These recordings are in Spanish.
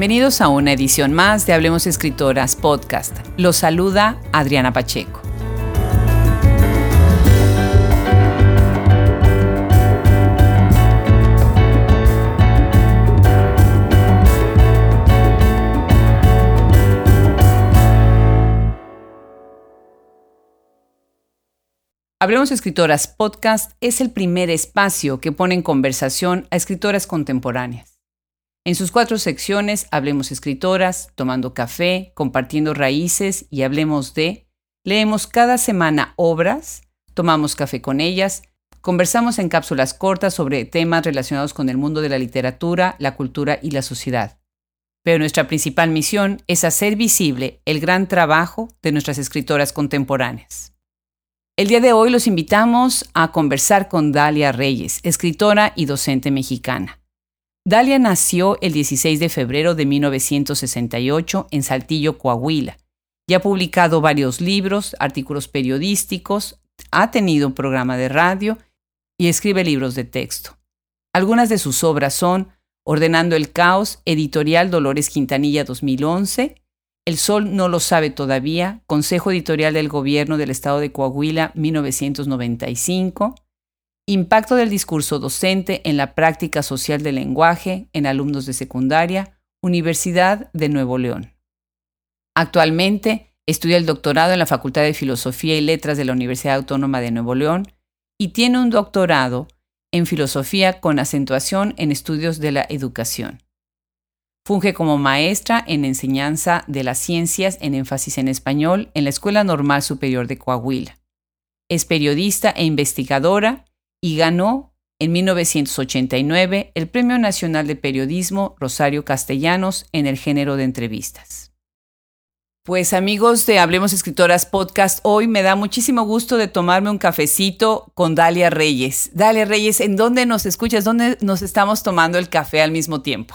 Bienvenidos a una edición más de Hablemos Escritoras Podcast. Los saluda Adriana Pacheco. Hablemos Escritoras Podcast es el primer espacio que pone en conversación a escritoras contemporáneas. En sus cuatro secciones, Hablemos Escritoras, Tomando Café, Compartiendo Raíces y Hablemos de, leemos cada semana obras, tomamos café con ellas, conversamos en cápsulas cortas sobre temas relacionados con el mundo de la literatura, la cultura y la sociedad. Pero nuestra principal misión es hacer visible el gran trabajo de nuestras escritoras contemporáneas. El día de hoy los invitamos a conversar con Dalia Reyes, escritora y docente mexicana. Dalia nació el 16 de febrero de 1968 en Saltillo, Coahuila, y ha publicado varios libros, artículos periodísticos, ha tenido un programa de radio y escribe libros de texto. Algunas de sus obras son Ordenando el Caos, editorial Dolores Quintanilla 2011, El Sol no lo sabe todavía, Consejo Editorial del Gobierno del Estado de Coahuila 1995, Impacto del discurso docente en la práctica social del lenguaje en alumnos de secundaria, Universidad de Nuevo León. Actualmente estudia el doctorado en la Facultad de Filosofía y Letras de la Universidad Autónoma de Nuevo León y tiene un doctorado en filosofía con acentuación en estudios de la educación. Funge como maestra en enseñanza de las ciencias en énfasis en español en la Escuela Normal Superior de Coahuila. Es periodista e investigadora y ganó en 1989 el Premio Nacional de Periodismo Rosario Castellanos en el género de entrevistas. Pues amigos de Hablemos Escritoras Podcast, hoy me da muchísimo gusto de tomarme un cafecito con Dalia Reyes. Dalia Reyes, ¿en dónde nos escuchas? ¿Dónde nos estamos tomando el café al mismo tiempo?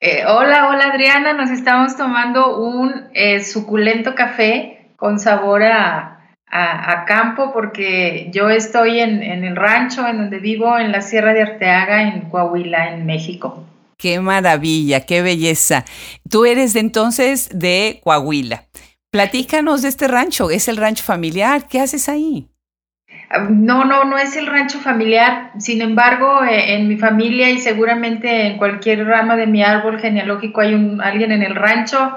Eh, hola, hola Adriana, nos estamos tomando un eh, suculento café con sabor a, a, campo porque yo estoy en, el rancho en donde vivo, en la Sierra de Arteaga, en Coahuila, en México. Qué maravilla, qué belleza. Tú eres de entonces de Coahuila. Platícanos de este rancho, es el rancho familiar, ¿qué haces ahí? No, no, no es el rancho familiar. Sin embargo, eh, en mi familia y seguramente en cualquier rama de mi árbol genealógico hay un, alguien en el rancho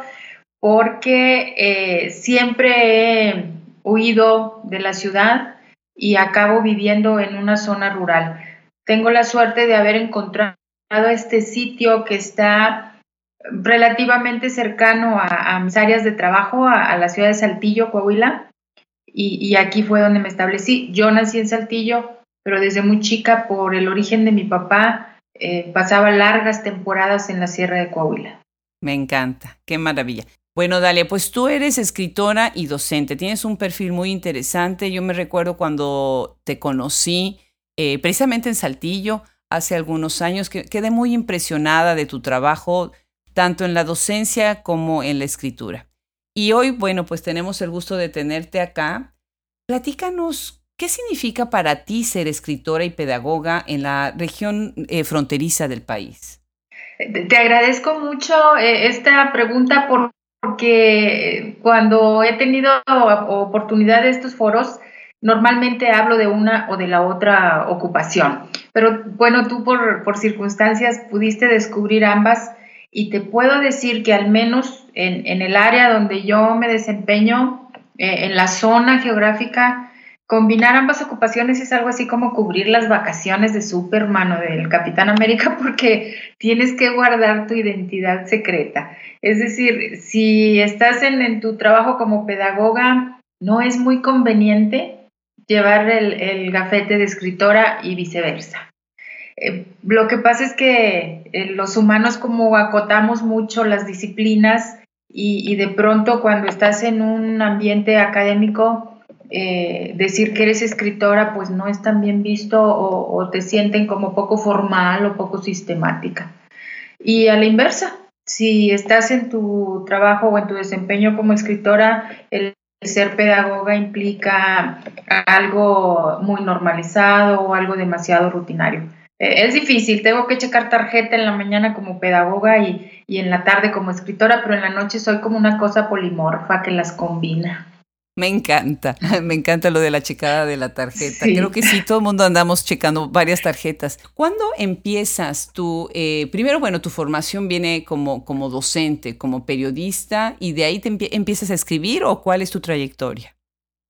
porque eh, siempre huido de la ciudad y acabo viviendo en una zona rural. Tengo la suerte de haber encontrado este sitio que está relativamente cercano a, mis áreas de trabajo, a, la ciudad de Saltillo, Coahuila, y, aquí fue donde me establecí. Yo nací en Saltillo, pero desde muy chica, por el origen de mi papá, eh, pasaba largas temporadas en la Sierra de Coahuila. Me encanta, qué maravilla. Bueno, Dalia, pues tú eres escritora y docente, tienes un perfil muy interesante. Yo me recuerdo cuando te conocí, eh, precisamente en Saltillo, hace algunos años, que quedé muy impresionada de tu trabajo, tanto en la docencia como en la escritura. Y hoy, bueno, pues tenemos el gusto de tenerte acá. Platícanos, ¿qué significa para ti ser escritora y pedagoga en la región eh, fronteriza del país? Te agradezco mucho eh, esta pregunta por porque cuando he tenido oportunidad de estos foros, normalmente hablo de una o de la otra ocupación. Pero bueno, tú por, circunstancias pudiste descubrir ambas y te puedo decir que al menos en, en el área donde yo me desempeño, eh, en la zona geográfica, combinar ambas ocupaciones es algo así como cubrir las vacaciones de Superman o del Capitán América porque tienes que guardar tu identidad secreta. Es decir, si estás en, tu trabajo como pedagoga, no es muy conveniente llevar el, gafete de escritora y viceversa. Eh, lo que pasa es que eh, los humanos como acotamos mucho las disciplinas y de pronto cuando estás en un ambiente académico, eh, decir que eres escritora pues no es tan bien visto o, te sienten como poco formal o poco sistemática. Y a la inversa, si estás en tu trabajo o en tu desempeño como escritora, el ser pedagoga implica algo muy normalizado o algo demasiado rutinario. Eh, es difícil, tengo que checar tarjeta en la mañana como pedagoga y, y en la tarde como escritora, pero en la noche soy como una cosa polimorfa que las combina. Me encanta, me encanta lo de la checada de la tarjeta. Creo que sí, todo el mundo andamos checando varias tarjetas. ¿Cuándo empiezas tú? Eh, primero, bueno, tu formación viene como, como docente, como periodista, y de ahí te empiezas a escribir o cuál es tu trayectoria?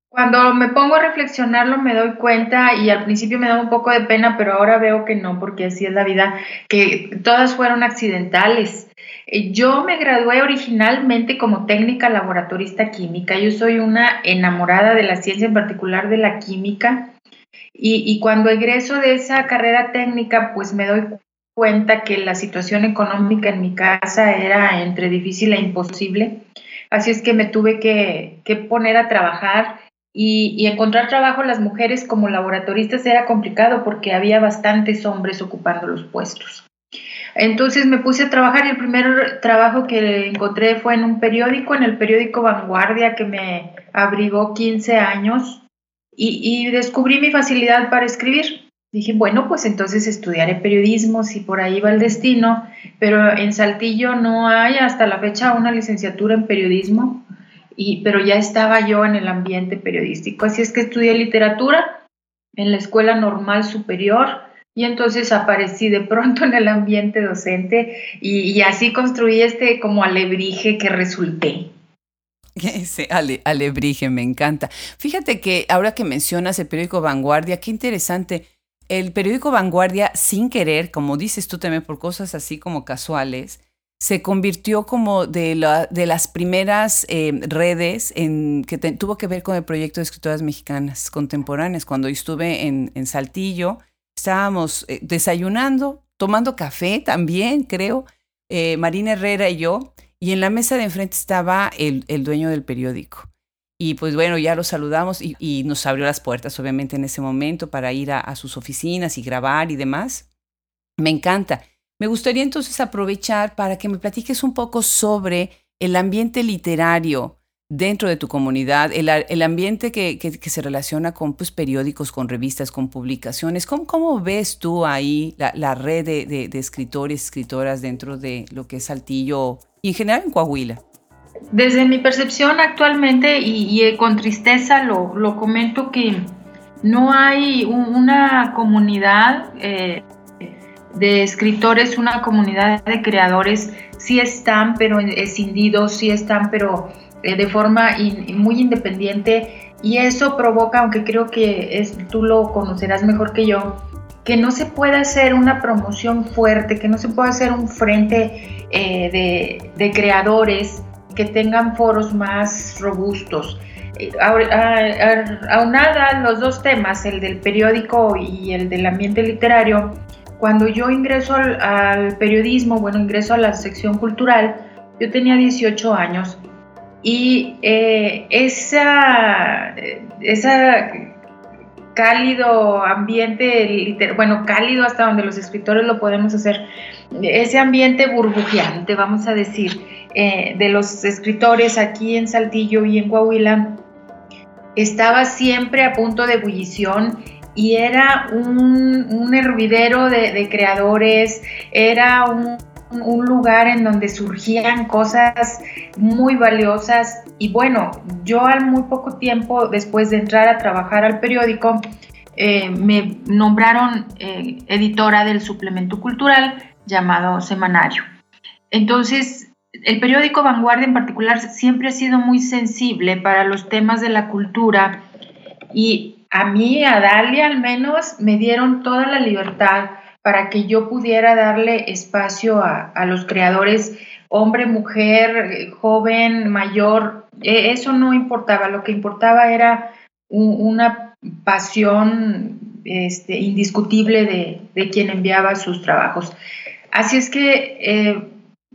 Cuando me pongo a reflexionarlo me doy cuenta y al principio me da un poco de pena, pero ahora veo que no, porque así es la vida, que todas fueron accidentales. Eh, yo me gradué originalmente como técnica laboratorista química. Yo soy una enamorada de la ciencia, en particular de la química. Y, cuando egreso de esa carrera técnica, pues me doy cuenta que la situación económica en mi casa era entre difícil e imposible. Así es que me tuve que, poner a trabajar y, y, encontrar trabajo las mujeres como laboratoristas era complicado porque había bastantes hombres ocupando los puestos. Entonces me puse a trabajar y el primer trabajo que encontré fue en un periódico, en el periódico Vanguardia, que me abrigó 15 años y, descubrí mi facilidad para escribir. Dije, bueno, pues entonces estudiaré periodismo si por ahí va el destino, pero en Saltillo no hay hasta la fecha una licenciatura en periodismo, y, pero ya estaba yo en el ambiente periodístico. Así es que estudié literatura en la Escuela Normal Superior y entonces aparecí de pronto en el ambiente docente y, así construí este como alebrije que resulté. Ese alebrije me encanta. Fíjate que ahora que mencionas el periódico Vanguardia, qué interesante. El periódico Vanguardia, sin querer, como dices tú también por cosas así como casuales, se convirtió como de, la, de las primeras eh, redes en, que tuvo que ver con el proyecto de escritoras mexicanas contemporáneas. Cuando estuve en, en Saltillo, estábamos eh, desayunando, tomando café también, creo, eh, Marina Herrera y yo, y en la mesa de enfrente estaba el, dueño del periódico. Y pues bueno, ya lo saludamos y, nos abrió las puertas, obviamente, en ese momento para ir a, sus oficinas y grabar y demás. Me encanta. Me gustaría entonces aprovechar para que me platiques un poco sobre el ambiente literario dentro de tu comunidad, el, ambiente que, se relaciona con pues, periódicos, con revistas, con publicaciones. ¿Cómo, ves tú ahí la, red de, escritores, escritoras dentro de lo que es Saltillo y en general en Coahuila? Desde mi percepción actualmente, y, eh, con tristeza lo, comento que no hay una comunidad eh, de escritores, una comunidad de creadores, sí están, pero escindidos, sí están, pero eh, de forma muy independiente y eso provoca, aunque creo que es, tú lo conocerás mejor que yo, que no se pueda hacer una promoción fuerte, que no se pueda hacer un frente eh, de, creadores que tengan foros más robustos. Eh, aunada los dos temas, el del periódico y el del ambiente literario, cuando yo ingreso al, al periodismo, bueno, ingreso a la sección cultural, yo tenía 18 años y eh, esa, cálido ambiente, bueno, cálido hasta donde los escritores lo podemos hacer, ese ambiente burbujeante, vamos a decir, eh, de los escritores aquí en Saltillo y en Coahuila, estaba siempre a punto de ebullición y era un, hervidero de creadores, era un un lugar en donde surgían cosas muy valiosas y bueno, yo al muy poco tiempo después de entrar a trabajar al periódico, eh, me nombraron eh, editora del suplemento cultural llamado Semanario. Entonces, el periódico Vanguardia en particular siempre ha sido muy sensible para los temas de la cultura y a mí, a Dalia al menos, me dieron toda la libertad para que yo pudiera darle espacio a, los creadores, hombre, mujer, joven, mayor, e, eso no importaba, lo que importaba era una pasión este, indiscutible de, quien enviaba sus trabajos. Así es que eh,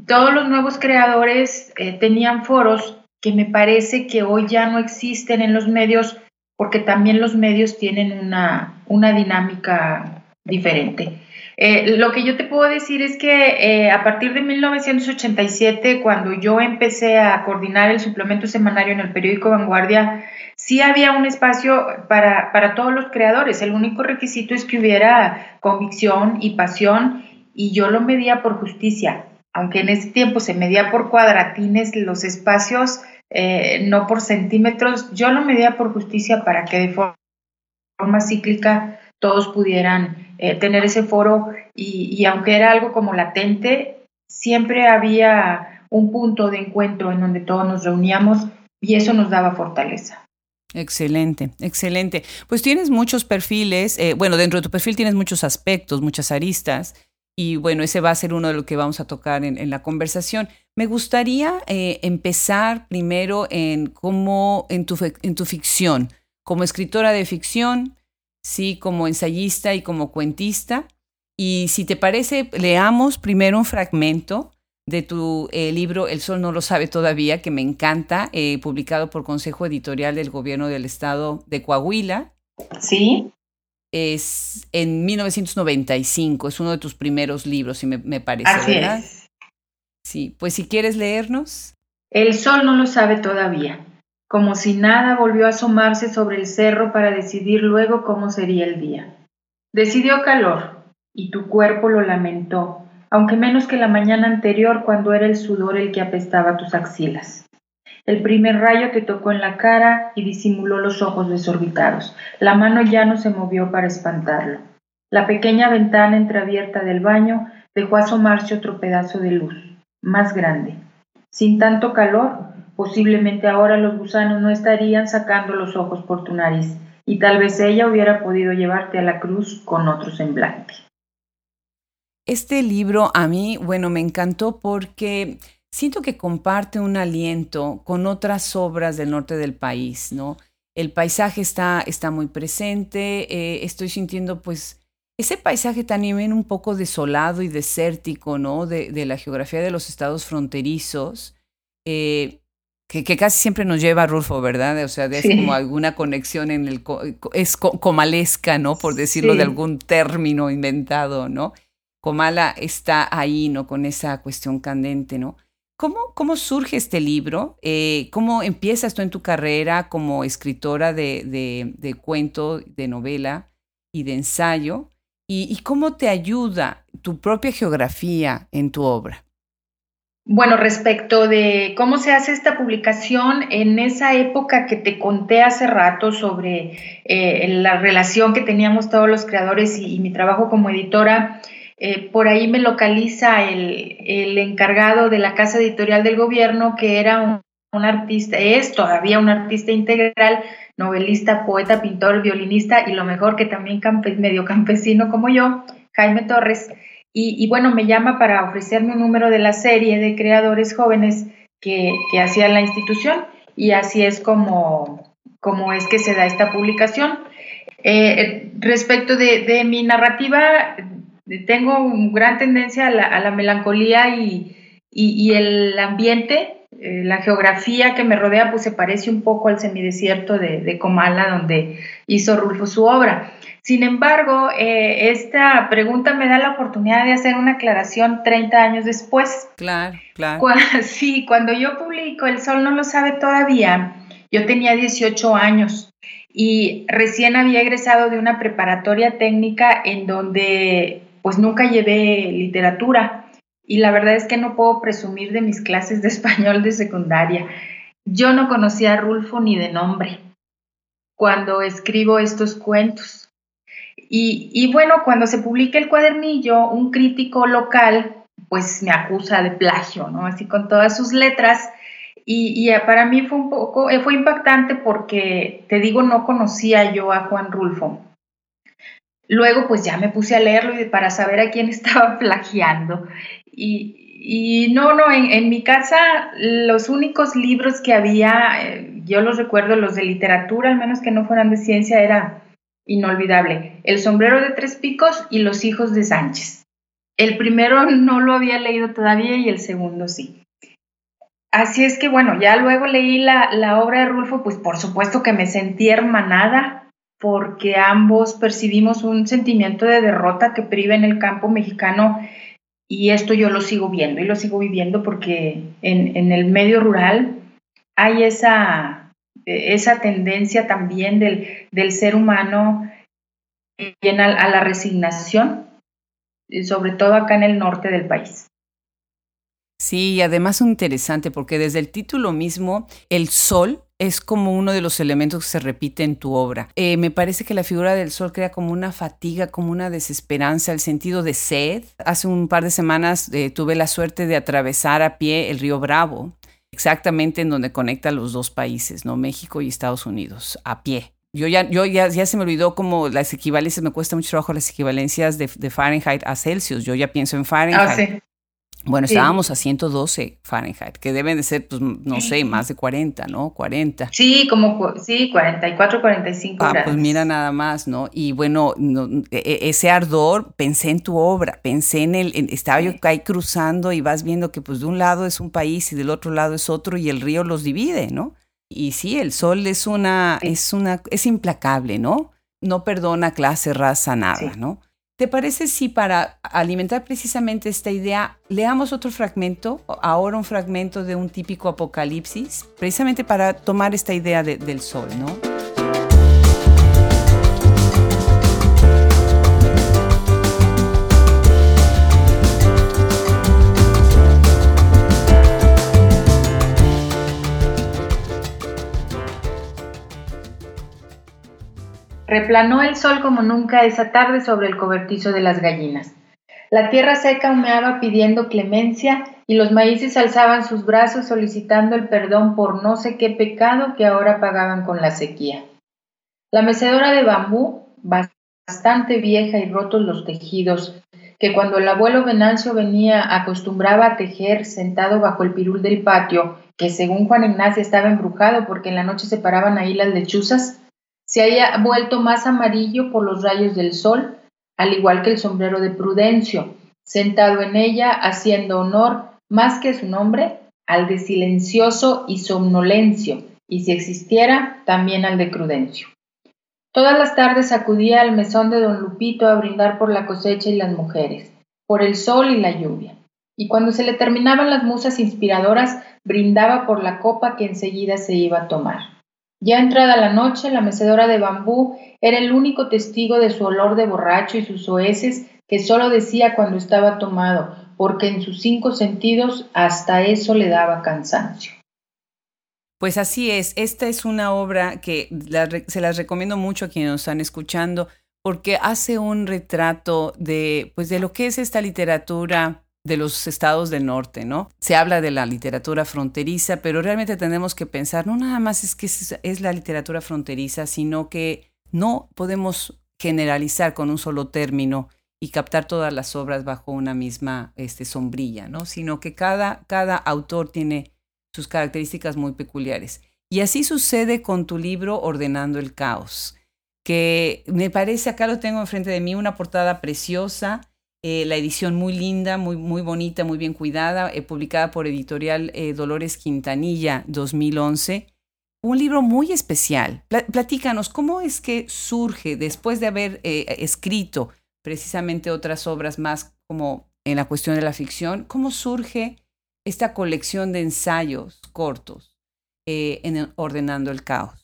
todos los nuevos creadores eh, tenían foros que me parece que hoy ya no existen en los medios porque también los medios tienen una, una dinámica diferente. Eh, lo que yo te puedo decir es que eh, a partir de 1987, cuando yo empecé a coordinar el suplemento semanario en el periódico Vanguardia, sí había un espacio para, para todos los creadores. El único requisito es que hubiera convicción y pasión y yo lo medía por justicia. Aunque en ese tiempo se medía por cuadratines los espacios, eh, no por centímetros, yo lo medía por justicia para que de forma cíclica todos pudieran eh, tener ese foro y, aunque era algo como latente, siempre había un punto de encuentro en donde todos nos reuníamos y eso nos daba fortaleza. Excelente, excelente. Pues tienes muchos perfiles, eh, bueno, dentro de tu perfil tienes muchos aspectos, muchas aristas, y bueno, ese va a ser uno de lo que vamos a tocar en, la conversación. Me gustaría eh, empezar primero en cómo, en tu, en tu ficción, como escritora de ficción, sí, como ensayista y como cuentista. Y si te parece, leamos primero un fragmento de tu eh, libro El Sol no lo sabe todavía, que me encanta, eh, publicado por Consejo Editorial del Gobierno del Estado de Coahuila. Sí. Es en 1995, es uno de tus primeros libros, si me, me parece, Así Es. Sí, pues si quieres leernos. El Sol no lo sabe todavía. Como si nada volvió a asomarse sobre el cerro para decidir luego cómo sería el día. Decidió calor, y tu cuerpo lo lamentó, aunque menos que la mañana anterior cuando era el sudor el que apestaba tus axilas. El primer rayo te tocó en la cara y disimuló los ojos desorbitados. La mano ya no se movió para espantarlo. La pequeña ventana entreabierta del baño dejó asomarse otro pedazo de luz, más grande. Sin tanto calor, posiblemente ahora los gusanos no estarían sacando los ojos por tu nariz, y tal vez ella hubiera podido llevarte a la cruz con otro semblante. Este libro a mí, bueno, me encantó porque siento que comparte un aliento con otras obras del norte del país, ¿no? El paisaje está, está muy presente, eh, estoy sintiendo pues ese paisaje también un poco desolado y desértico, ¿no? De, la geografía de los estados fronterizos, eh, que, casi siempre nos lleva a Rulfo, ¿verdad? O sea, es como alguna conexión en el, es comalesca, ¿no? Por decirlo de algún término inventado, ¿no? Comala está ahí, ¿no? Con esa cuestión candente, ¿no? ¿Cómo, cómo surge este libro? Eh, ¿Cómo empiezas tú en tu carrera como escritora de, de, cuento, de novela y de ensayo? ¿Y, cómo te ayuda tu propia geografía en tu obra? Bueno, respecto de cómo se hace esta publicación, en esa época que te conté hace rato sobre eh, la relación que teníamos todos los creadores y mi trabajo como editora, eh, por ahí me localiza el, encargado de la casa editorial del gobierno, que era un, artista, es todavía un artista integral, novelista, poeta, pintor, violinista y lo mejor que también medio campesino como yo, Jaime Torres. Y, bueno, me llama para ofrecerme un número de la serie de creadores jóvenes que, que hacía la institución y así es como, como es que se da esta publicación. Eh, respecto de, mi narrativa, tengo gran tendencia a la, melancolía y, el ambiente, eh, la geografía que me rodea, pues se parece un poco al semidesierto de, de Comala, donde hizo Rulfo su obra. Sin embargo, eh, esta pregunta me da la oportunidad de hacer una aclaración 30 años después. Claro, claro. sí, cuando yo publico El Sol no lo sabe todavía, yo tenía 18 años y recién había egresado de una preparatoria técnica en donde pues nunca llevé literatura y la verdad es que no puedo presumir de mis clases de español de secundaria. Yo no conocía a Rulfo ni de nombre cuando escribo estos cuentos. Y, bueno, cuando se publica el cuadernillo, un crítico local pues me acusa de plagio, ¿no? Así con todas sus letras. Y, y, para mí fue un poco, eh, fue impactante porque, te digo, no conocía yo a Juan Rulfo. Luego, pues ya me puse a leerlo para saber a quién estaba plagiando. Y, no, no, en, mi casa los únicos libros que había, eh, yo los recuerdo, los de literatura, al menos que no fueran de ciencia, era inolvidable. El sombrero de tres picos y los hijos de Sánchez. El primero no lo había leído todavía y el segundo sí. Así es que bueno, ya luego leí la, la obra de Rulfo, pues por supuesto que me sentí hermanada porque ambos percibimos un sentimiento de derrota que priva en el campo mexicano y esto yo lo sigo viendo y lo sigo viviendo porque en, el medio rural hay esa, esa tendencia también del, ser humano a la resignación, sobre todo acá en el norte del país. Sí, y además es interesante porque desde el título mismo, el sol es como uno de los elementos que se repite en tu obra. Eh, me parece que la figura del sol crea como una fatiga, como una desesperanza, el sentido de sed. Hace un par de semanas eh, tuve la suerte de atravesar a pie el río Bravo, exactamente en donde conecta los dos países, ¿no? México y Estados Unidos, a pie. Yo ya, yo ya, ya se me olvidó como las equivalencias, me cuesta mucho trabajo las equivalencias de, de Fahrenheit a Celsius. Yo ya pienso en Fahrenheit. Ah, sí. Bueno, estábamos a 112 Fahrenheit, que deben de ser, pues, no sé, más de 40, ¿no? 40. Sí, como, sí, 44, 45 ah, Pues mira nada más, ¿no? Y bueno, e, e, ese ardor, pensé en tu obra, pensé en el, estaba yo ahí cruzando y vas viendo que pues de un lado es un país y del otro lado es otro y el río los divide, ¿no? Y sí, el sol es una, es una, es implacable, ¿no? No perdona clase, raza, nada, ¿no? ¿Te parece si para alimentar precisamente esta idea leamos otro fragmento, ahora un fragmento de un típico apocalipsis, precisamente para tomar esta idea del sol, ¿no? Replanó el sol como nunca esa tarde sobre el cobertizo de las gallinas. La tierra seca humeaba pidiendo clemencia y los maíces alzaban sus brazos solicitando el perdón por no sé qué pecado que ahora pagaban con la sequía. La mecedora de bambú, bastante vieja y rotos los tejidos, que cuando el abuelo Venancio venía acostumbraba a tejer sentado bajo el pirul del patio, que según Juan Ignacio estaba embrujado porque en la noche se paraban ahí las lechuzas, se haya vuelto más amarillo por los rayos del sol, al igual que el sombrero de Prudencio, sentado en ella haciendo honor más que su nombre al de silencioso y somnolencio, y si existiera, también al de Crudencio. Todas las tardes acudía al mesón de don Lupito a brindar por la cosecha y las mujeres, por el sol y la lluvia. Y cuando se le terminaban las musas inspiradoras, brindaba por la copa que enseguida se iba a tomar. Ya entrada la noche, la mecedora de bambú era el único testigo de su olor de borracho y sus oeces que solo decía cuando estaba tomado, porque en sus cinco sentidos hasta eso le daba cansancio. Pues así es, esta es una obra que se las recomiendo mucho a quienes nos están escuchando porque hace un retrato de, pues de lo que es esta literatura de los estados del norte, ¿no? Se habla de la literatura fronteriza, pero realmente tenemos que pensar, no nada más es que es, la literatura fronteriza, sino que no podemos generalizar con un solo término y captar todas las obras bajo una misma este, sombrilla, ¿no? Sino que cada, cada autor tiene sus características muy peculiares. Y así sucede con tu libro Ordenando el Caos, que me parece, acá lo tengo enfrente de mí, una portada preciosa, eh, la edición muy linda, muy, muy bonita, muy bien cuidada, eh, publicada por editorial eh, Dolores Quintanilla 2011. Un libro muy especial. platícanos, ¿cómo es que surge después de haber escrito precisamente otras obras más como en la cuestión de la ficción? ¿Cómo surge esta colección de ensayos cortos en Ordenando el Caos?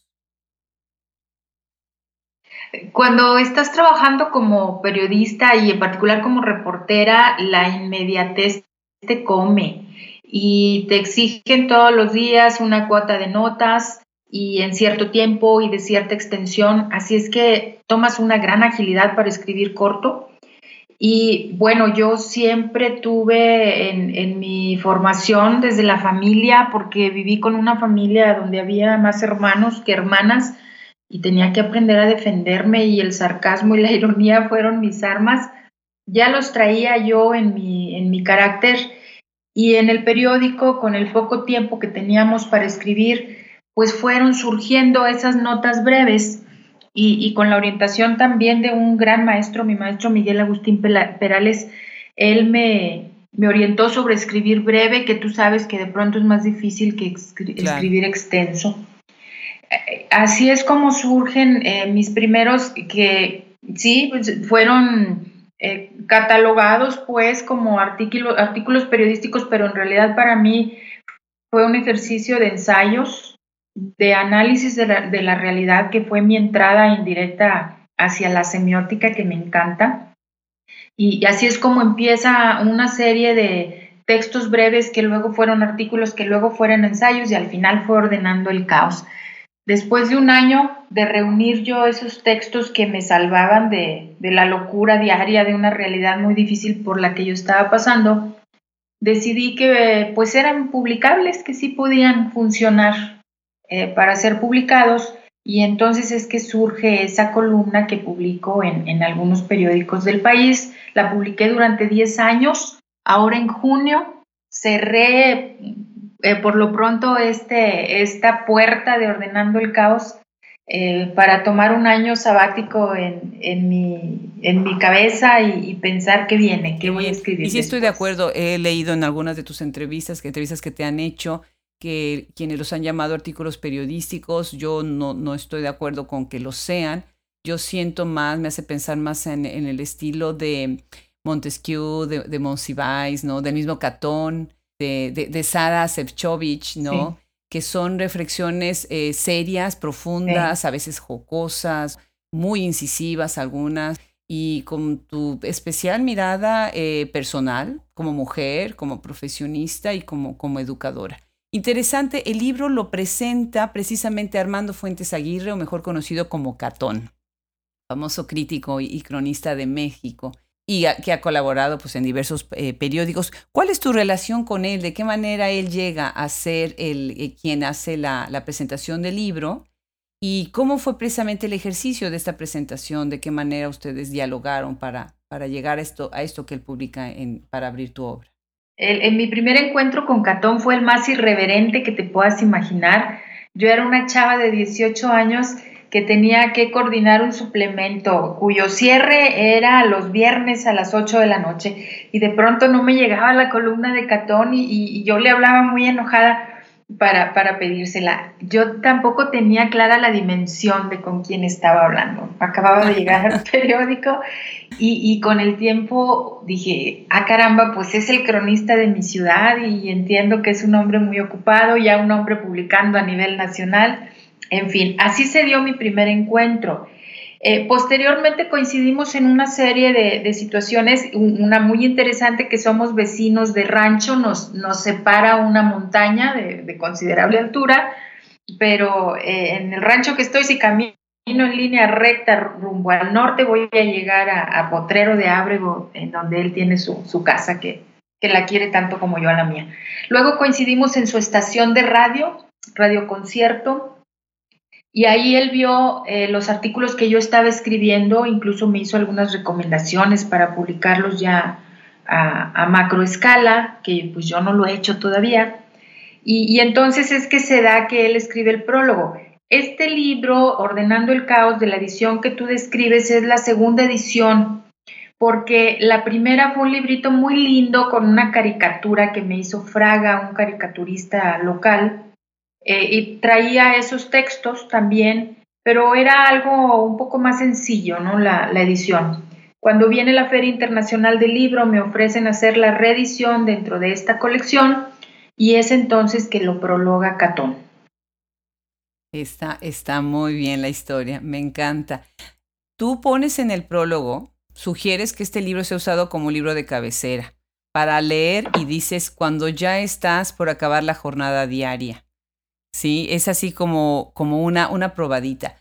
Cuando estás trabajando como periodista y en particular como reportera, la inmediatez te come y te exigen todos los días una cuota de notas y en cierto tiempo y de cierta extensión. Así es que tomas una gran agilidad para escribir corto. Y bueno, yo siempre tuve en, en, mi formación desde la familia, porque viví con una familia donde había más hermanos que hermanas, y tenía que aprender a defenderme y el sarcasmo y la ironía fueron mis armas, ya los traía yo en mi, en mi carácter y en el periódico, con el poco tiempo que teníamos para escribir, pues fueron surgiendo esas notas breves y, con la orientación también de un gran maestro, mi maestro Miguel Agustín Perales, él me, me orientó sobre escribir breve, que tú sabes que de pronto es más difícil que escribir extenso. Así es como surgen eh, mis primeros, que sí, pues, fueron eh, catalogados pues como artículos, artículos periodísticos, pero en realidad para mí fue un ejercicio de ensayos, de análisis de la, de la realidad, que fue mi entrada indirecta hacia la semiótica que me encanta. Y, así es como empieza una serie de textos breves que luego fueron artículos, que luego fueron ensayos y al final fue ordenando el caos. Después de un año de reunir yo esos textos que me salvaban de, de, la locura diaria, de una realidad muy difícil por la que yo estaba pasando, decidí que pues eran publicables, que sí podían funcionar eh, para ser publicados y entonces es que surge esa columna que publico en, en algunos periódicos del país. La publiqué durante 10 años. Ahora en junio cerré eh, por lo pronto este, esta puerta de Ordenando el Caos eh, para tomar un año sabático en, en, mi, en mi cabeza y, pensar qué viene, qué voy a escribir. Y sí estoy de acuerdo, he leído en algunas de tus entrevistas, que entrevistas que te han hecho, que quienes los han llamado artículos periodísticos, yo no, no estoy de acuerdo con que lo sean. Yo siento más, me hace pensar más en, en el estilo de Montesquieu, de, de Monsiváis, ¿no? Del mismo Catón, de, de, de Sara Sefcovic, ¿no? Que son reflexiones eh, serias, profundas, a veces jocosas, muy incisivas algunas, y con tu especial mirada eh, personal, como mujer, como profesionista y como, como educadora. Interesante, el libro lo presenta precisamente Armando Fuentes Aguirre, o mejor conocido como Catón, famoso crítico y, cronista de México, y que ha colaborado pues, en diversos eh, periódicos. ¿Cuál es tu relación con él? ¿De qué manera él llega a ser el, eh, quien hace la, presentación del libro? ¿Y cómo fue precisamente el ejercicio de esta presentación? ¿De qué manera ustedes dialogaron para, para llegar a esto, a esto que él publica en, para abrir tu obra? en mi primer encuentro con Catón fue el más irreverente que te puedas imaginar. Yo era una chava de 18 años que tenía que coordinar un suplemento cuyo cierre era los viernes a las 8 de la noche y de pronto no me llegaba la columna de Catón y, y yo le hablaba muy enojada para, para pedírsela. Yo tampoco tenía clara la dimensión de con quién estaba hablando. Acababa de llegar al periódico y, y, con el tiempo dije, ah caramba, pues es el cronista de mi ciudad y entiendo que es un hombre muy ocupado, ya un hombre publicando a nivel nacional. En fin, así se dio mi primer encuentro. Eh, posteriormente coincidimos en una serie de, situaciones, una muy interesante que somos vecinos de rancho, nos, separa una montaña de, considerable altura, pero eh, en el rancho que estoy, si camino en línea recta rumbo al norte, voy a llegar a, Potrero de Ábrego, en donde él tiene su, su casa, que, que la quiere tanto como yo a la mía. Luego coincidimos en su estación de radio, Radio Concierto, y ahí él vio eh, los artículos que yo estaba escribiendo, incluso me hizo algunas recomendaciones para publicarlos ya a, a macro escala, que pues yo no lo he hecho todavía. Y, y entonces es que se da que él escribe el prólogo. Este libro, Ordenando el Caos, de la edición que tú describes, es la segunda edición, porque la primera fue un librito muy lindo con una caricatura que me hizo Fraga, un caricaturista local, eh, y traía esos textos también, pero era algo un poco más sencillo, ¿no? La, edición. Cuando viene la Feria Internacional del Libro, me ofrecen hacer la reedición dentro de esta colección y es entonces que lo prologa Catón. Está, está muy bien la historia, me encanta. Tú pones en el prólogo, sugieres que este libro sea usado como libro de cabecera para leer y dices cuando ya estás por acabar la jornada diaria. ¿Sí? Es así como, como una, una probadita.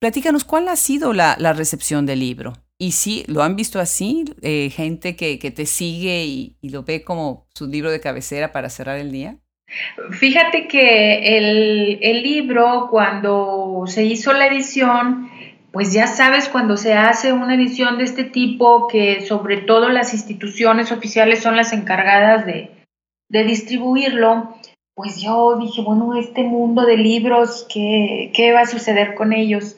Platícanos, ¿cuál ha sido la, la recepción del libro? Y sí, ¿lo han visto así? Eh, gente que, que, te sigue y, y, lo ve como su libro de cabecera para cerrar el día. Fíjate que el, el libro, cuando se hizo la edición, pues ya sabes, cuando se hace una edición de este tipo, que sobre todo las instituciones oficiales son las encargadas de, de distribuirlo, pues yo dije, bueno, este mundo de libros, ¿qué, qué va a suceder con ellos?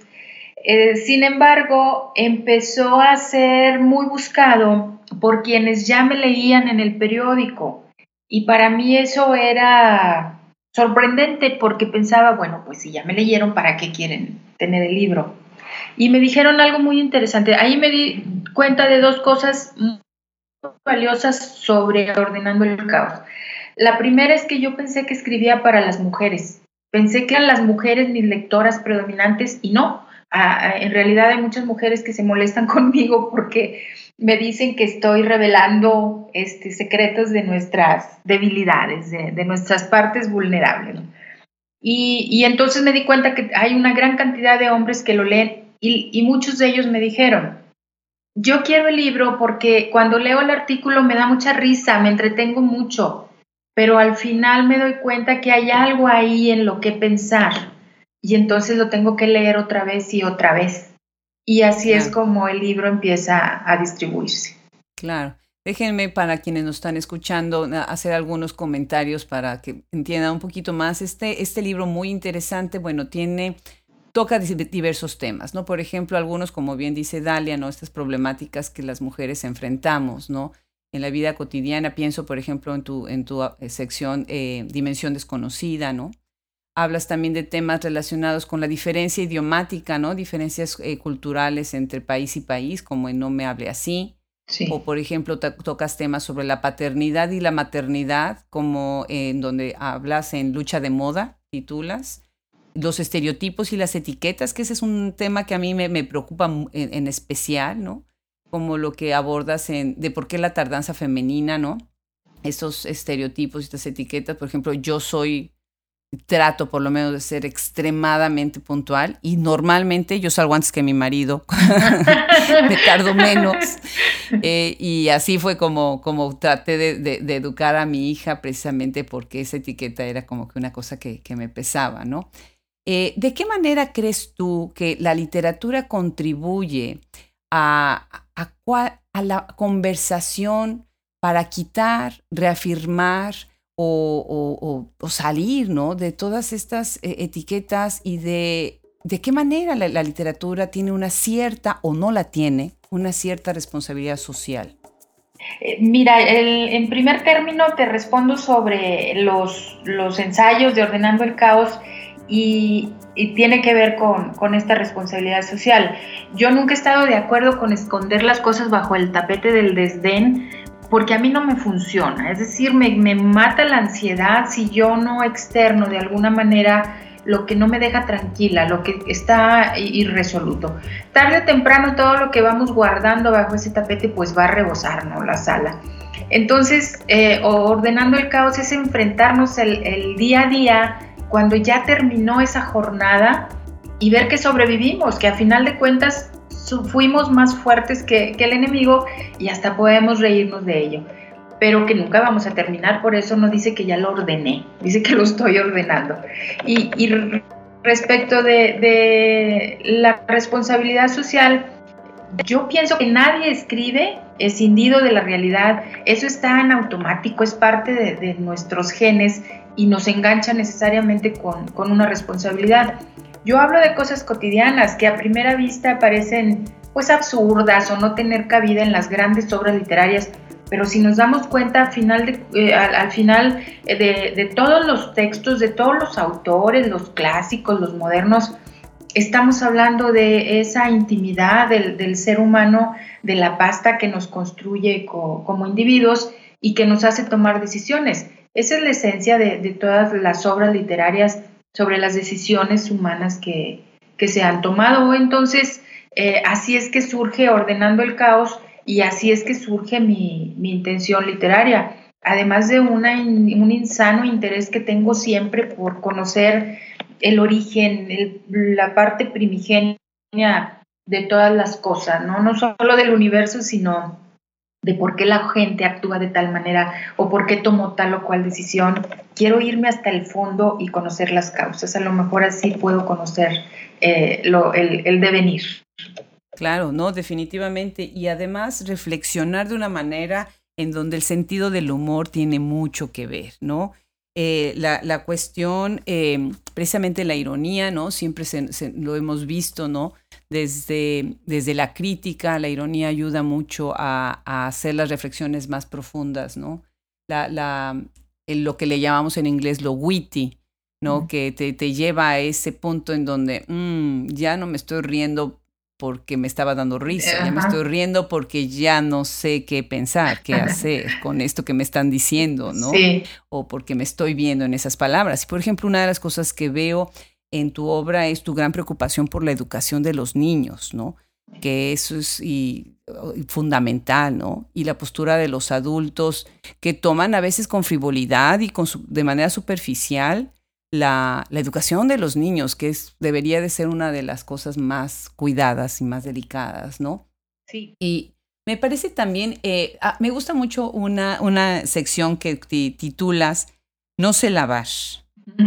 Eh, sin embargo, empezó a ser muy buscado por quienes ya me leían en el periódico y para mí eso era sorprendente porque pensaba, bueno, pues si ya me leyeron, ¿para qué quieren tener el libro? Y me dijeron algo muy interesante. Ahí me di cuenta de dos cosas muy valiosas sobre ordenando el caos. La primera es que yo pensé que escribía para las mujeres. Pensé que eran las mujeres mis lectoras predominantes y no. en realidad hay muchas mujeres que se molestan conmigo porque me dicen que estoy revelando este, secretos de nuestras debilidades, de, nuestras partes vulnerables. Y, y, entonces me di cuenta que hay una gran cantidad de hombres que lo leen y, y muchos de ellos me dijeron, yo quiero el libro porque cuando leo el artículo me da mucha risa, me entretengo mucho, pero al final me doy cuenta que hay algo ahí en lo que pensar y entonces lo tengo que leer otra vez y otra vez. Y así es como el libro empieza a distribuirse. Claro. Déjenme para quienes nos están escuchando hacer algunos comentarios para que entiendan un poquito más. Este, este libro muy interesante, bueno, tiene, toca diversos temas, ¿no? Por ejemplo, algunos, como bien dice Dalia, ¿no? Estas problemáticas que las mujeres enfrentamos, ¿no? En la vida cotidiana, pienso, por ejemplo, en tu, en tu eh, sección eh, Dimensión Desconocida, ¿no? Hablas también de temas relacionados con la diferencia idiomática, ¿no? Diferencias eh, culturales entre país y país, como en No me hable así. O, por ejemplo, tocas temas sobre la paternidad y la maternidad, como en donde hablas en Lucha de Moda, titulas. Los estereotipos y las etiquetas, que ese es un tema que a mí me, preocupa en, especial, ¿no? Como lo que abordas en de por qué la tardanza femenina, ¿no? Esos estereotipos y estas etiquetas, por ejemplo, yo soy trato por lo menos de ser extremadamente puntual y normalmente yo salgo antes que mi marido, me tardo menos eh, y así fue como, como traté de, educar a mi hija precisamente porque esa etiqueta era como que una cosa que, me pesaba, ¿no? Eh, ¿De qué manera crees tú que la literatura contribuye a, a la conversación para quitar, reafirmar, o, salir ¿no? de todas estas eh, etiquetas y de, de qué manera la, literatura tiene una cierta o no la tiene, una cierta responsabilidad social. Eh, mira, en primer término te respondo sobre los, los ensayos de Ordenando el Caos y, tiene que ver con, esta responsabilidad social. Yo nunca he estado de acuerdo con esconder las cosas bajo el tapete del desdén, porque a mí no me funciona. Es decir, me, mata la ansiedad si yo no externo de alguna manera lo que no me deja tranquila, lo que está irresoluto. Tarde o temprano todo lo que vamos guardando bajo ese tapete pues va a rebosar, ¿no? La sala. Entonces, eh, ordenando el caos es enfrentarnos el día a día cuando ya terminó esa jornada y ver que sobrevivimos, que a final de cuentas fuimos más fuertes que, el enemigo y hasta podemos reírnos de ello pero que nunca vamos a terminar, por eso no dice que ya lo ordené, dice que lo estoy ordenando. Y, respecto de, la responsabilidad social, yo pienso que nadie escribe escindido de la realidad, eso está en automático, es parte de, nuestros genes y nos engancha necesariamente con, con una responsabilidad. Yo hablo de cosas cotidianas que a primera vista parecen pues absurdas o no tener cabida en las grandes obras literarias, pero si nos damos cuenta al final, de, eh, al, final eh, de, todos los textos, de todos los autores, los clásicos, los modernos, estamos hablando de esa intimidad del, ser humano, de la pasta que nos construye como individuos y que nos hace tomar decisiones. Esa es la esencia de, todas las obras literarias sobre las decisiones humanas que, se han tomado. Entonces, eh, así es que surge Ordenando el Caos y así es que surge mi, intención literaria, además de un insano interés que tengo siempre por conocer el origen, la parte primigenia de todas las cosas, ¿no? no solo del universo, sino de por qué la gente actúa de tal manera o por qué tomó tal o cual decisión. Quiero irme hasta el fondo y conocer las causas. A lo mejor así puedo conocer eh, lo, el, el devenir. Claro, no, definitivamente. Y además reflexionar de una manera en donde el sentido del humor tiene mucho que ver, ¿no? Eh, la, la, cuestión, eh, precisamente la ironía, ¿no? Siempre se, lo hemos visto, ¿no? Desde, desde la crítica, la ironía ayuda mucho a, hacer las reflexiones más profundas, ¿no? La, la, lo que le llamamos en inglés lo witty, ¿no? Que te, te, lleva a ese punto en donde mm, ya no me estoy riendo porque me estaba dando risa, ya me estoy riendo porque ya no sé qué pensar, qué hacer con esto que me están diciendo, ¿no? O porque me estoy viendo en esas palabras. Y por ejemplo, una de las cosas que veo en tu obra es tu gran preocupación por la educación de los niños, ¿no? Que eso es y, fundamental, ¿no? Y la postura de los adultos que toman a veces con frivolidad y con de manera superficial la, educación de los niños, que es, debería de ser una de las cosas más cuidadas y más delicadas, ¿no? Sí. Y me parece también, eh, ah, me gusta mucho una, una sección que titulas No se lavar.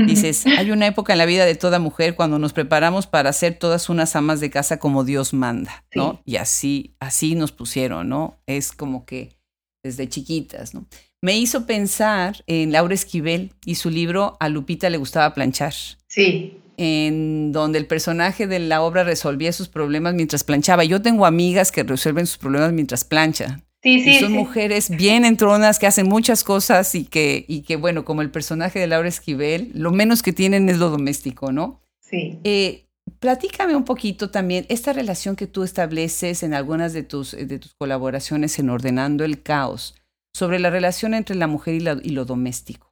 Dices, hay una época en la vida de toda mujer cuando nos preparamos para ser todas unas amas de casa como Dios manda, ¿no? Y así, así nos pusieron, ¿no? Es como que desde chiquitas, ¿no? me hizo pensar en Laura Esquivel y su libro A Lupita le gustaba planchar. Sí. En donde el personaje de la obra resolvía sus problemas mientras planchaba. Yo tengo amigas que resuelven sus problemas mientras planchan. Sí, sí, y son mujeres bien entronas que hacen muchas cosas y que, y que, bueno, como el personaje de Laura Esquivel, lo menos que tienen es lo doméstico, ¿no? Sí. Eh, platícame un poquito también esta relación que tú estableces en algunas de tus, de tus colaboraciones en Ordenando el Caos sobre la relación entre la mujer y, lo doméstico?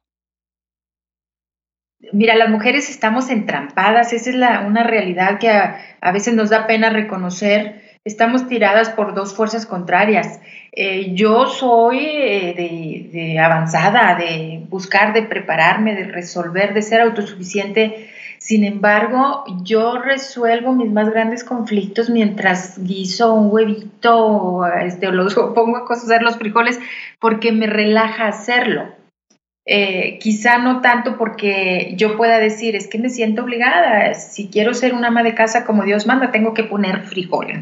Mira, las mujeres estamos entrampadas, esa es la, una realidad que a, veces nos da pena reconocer. Estamos tiradas por dos fuerzas contrarias. Eh, yo soy eh, de, avanzada, de buscar, de prepararme, de resolver, de ser autosuficiente sin embargo, yo resuelvo mis más grandes conflictos mientras guiso un huevito este, o los pongo a cocer los frijoles porque me relaja hacerlo. Eh, quizá no tanto porque yo pueda decir, es que me siento obligada, si quiero ser una ama de casa como Dios manda, tengo que poner frijoles.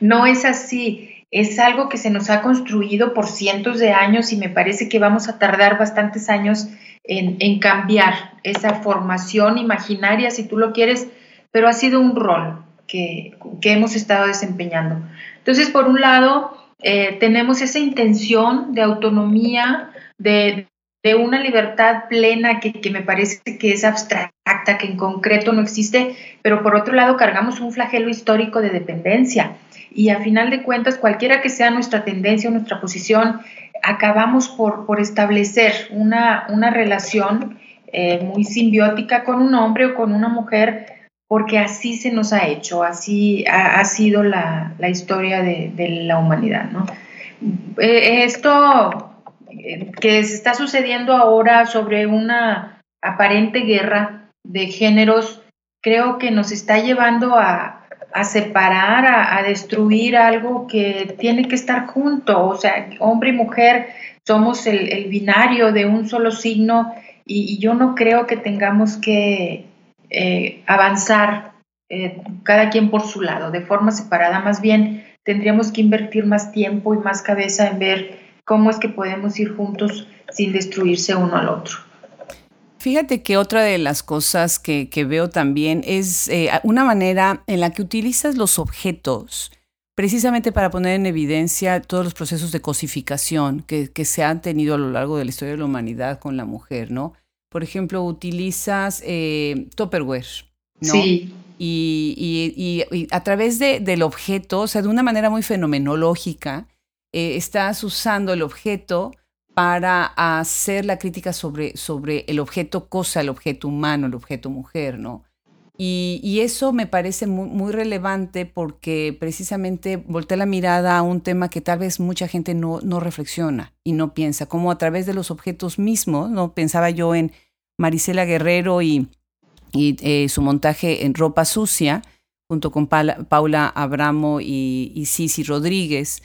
no es así es algo que se nos ha construido por cientos de años y me parece que vamos a tardar bastantes años en, cambiar esa formación imaginaria, si tú lo quieres, pero ha sido un rol que, hemos estado desempeñando. Entonces, por un lado, eh, tenemos esa intención de autonomía, de, una libertad plena que, que, me parece que es abstracta, que en concreto no existe, pero por otro lado cargamos un flagelo histórico de dependencia y a final de cuentas, cualquiera que sea nuestra tendencia o nuestra posición, acabamos por, por establecer una, una relación eh, muy simbiótica con un hombre o con una mujer, porque así se nos ha hecho, así ha, sido la, la historia de, de, la humanidad. ¿no? Eh, esto eh, que se está sucediendo ahora sobre una aparente guerra de géneros, creo que nos está llevando a, a separar, a, destruir algo que tiene que estar junto. O sea, hombre y mujer somos el, binario de un solo signo y, yo no creo que tengamos que eh, avanzar eh, cada quien por su lado, de forma separada. Más bien, tendríamos que invertir más tiempo y más cabeza en ver cómo es que podemos ir juntos sin destruirse uno al otro. Fíjate que otra de las cosas que, veo también es eh, una manera en la que utilizas los objetos precisamente para poner en evidencia todos los procesos de cosificación que, se han tenido a lo largo de la historia de la humanidad con la mujer, ¿no? Por ejemplo, utilizas eh, Tupperware, ¿no? Sí. Y, a través del objeto, o sea, de una manera muy fenomenológica, eh, estás usando el objeto para hacer la crítica sobre, sobre el objeto cosa, el objeto humano, el objeto mujer, ¿no? Y, eso me parece muy, relevante porque precisamente voltea la mirada a un tema que tal vez mucha gente no, no reflexiona y no piensa, como a través de los objetos mismos, ¿no? Pensaba yo en Marisela Guerrero y, y eh, su montaje en ropa sucia, junto con Paula, Abramo y, y Cici Rodríguez,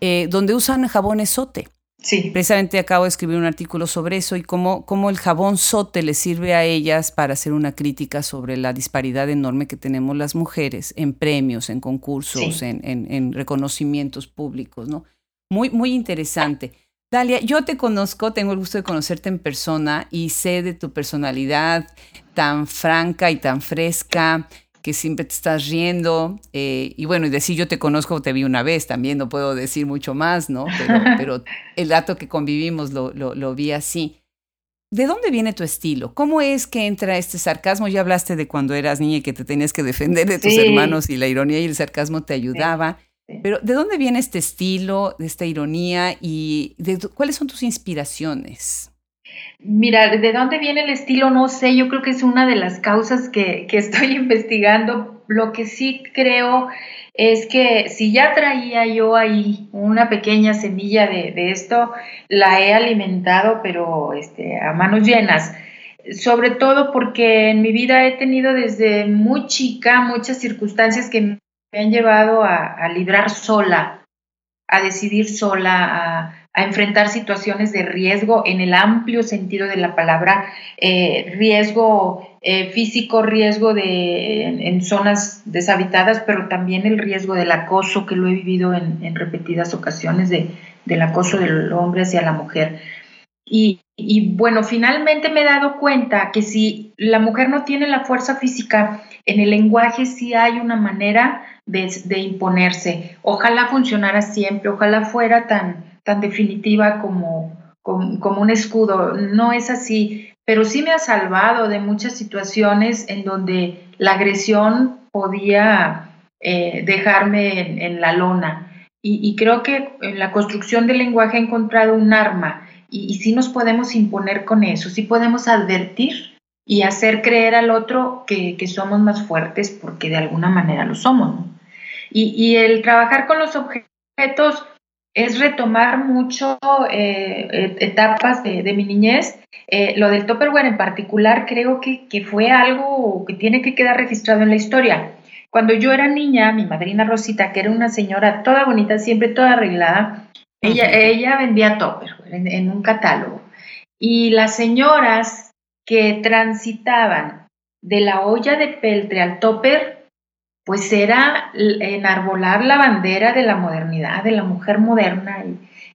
eh, donde usan jabón esote. Sí. Precisamente acabo de escribir un artículo sobre eso y cómo, cómo, el jabón sote le sirve a ellas para hacer una crítica sobre la disparidad enorme que tenemos las mujeres en premios, en concursos, en, en, reconocimientos públicos, ¿no? Muy, muy interesante. Dalia, yo te conozco, tengo el gusto de conocerte en persona y sé de tu personalidad tan franca y tan fresca que siempre te estás riendo. Eh, y bueno, y decir yo te conozco, te vi una vez también, no puedo decir mucho más, ¿no? Pero, el dato que convivimos lo, lo, vi así. ¿De dónde viene tu estilo? ¿Cómo es que entra este sarcasmo? Ya hablaste de cuando eras niña y que te tenías que defender de tus hermanos y la ironía y el sarcasmo te ayudaba. Pero ¿de dónde viene este estilo, de esta ironía y de, cuáles son tus inspiraciones? Mira, ¿de dónde viene el estilo? No sé, yo creo que es una de las causas que, que estoy investigando. Lo que sí creo es que si ya traía yo ahí una pequeña semilla de, esto, la he alimentado, pero este, a manos llenas. Sobre todo porque en mi vida he tenido desde muy chica muchas circunstancias que me han llevado a librar sola, a decidir sola, a, enfrentar situaciones de riesgo en el amplio sentido de la palabra, eh, riesgo eh, físico, riesgo de, en, zonas deshabitadas, pero también el riesgo del acoso que lo he vivido en, repetidas ocasiones, de, del acoso del hombre hacia la mujer. Y, y, bueno, finalmente me he dado cuenta que si la mujer no tiene la fuerza física, en el lenguaje sí hay una manera de, de imponerse. Ojalá funcionara siempre, ojalá fuera tan, tan definitiva como, como, un escudo. No es así, pero sí me ha salvado de muchas situaciones en donde la agresión podía eh, dejarme en, la lona. Y, creo que en la construcción del lenguaje he encontrado un arma y, sí nos podemos imponer con eso, sí podemos advertir y hacer creer al otro que, somos más fuertes porque de alguna manera lo somos. Y, y, el trabajar con los objetos es retomar mucho eh, etapas de, mi niñez. Eh, lo del Topperware en particular creo que, fue algo que tiene que quedar registrado en la historia. Cuando yo era niña, mi madrina Rosita, que era una señora toda bonita, siempre toda arreglada, ella, ella vendía Topperware en, en un catálogo. Y las señoras que transitaban de la olla de peltre al topper pues era enarbolar la bandera de la modernidad, de la mujer moderna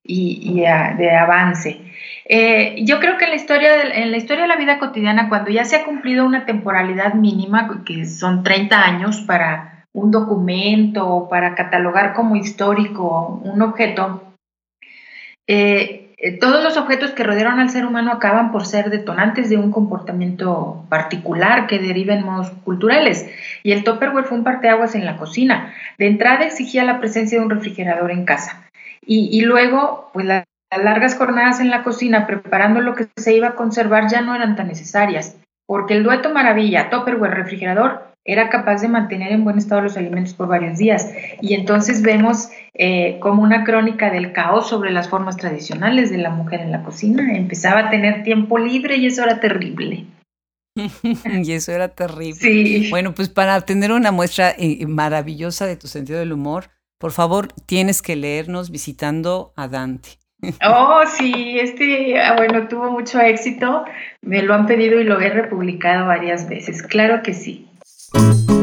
y, de avance. Eh, yo creo que en la, historia de, la historia de la vida cotidiana, cuando ya se ha cumplido una temporalidad mínima, que son 30 años para un documento o para catalogar como histórico un objeto, eh, eh, todos los objetos que rodearon al ser humano acaban por ser detonantes de un comportamiento particular que deriva en modos culturales. Y el Tupperware fue un parteaguas en la cocina. De entrada exigía la presencia de un refrigerador en casa. Y, luego, pues las largas jornadas en la cocina preparando lo que se iba a conservar ya no eran tan necesarias, porque el dueto maravilla, Tupperware-refrigerador, era capaz de mantener en buen estado los alimentos por varios días. Y entonces vemos eh, como una crónica del caos sobre las formas tradicionales de la mujer en la cocina. Empezaba a tener tiempo libre y eso era terrible. y eso era terrible. Sí. Bueno, pues para tener una muestra eh, maravillosa de tu sentido del humor, por favor, tienes que leernos visitando a Dante. Oh, sí, este, ah, bueno, tuvo mucho éxito. Me lo han pedido y lo he republicado varias veces. Claro que sí. Thank you.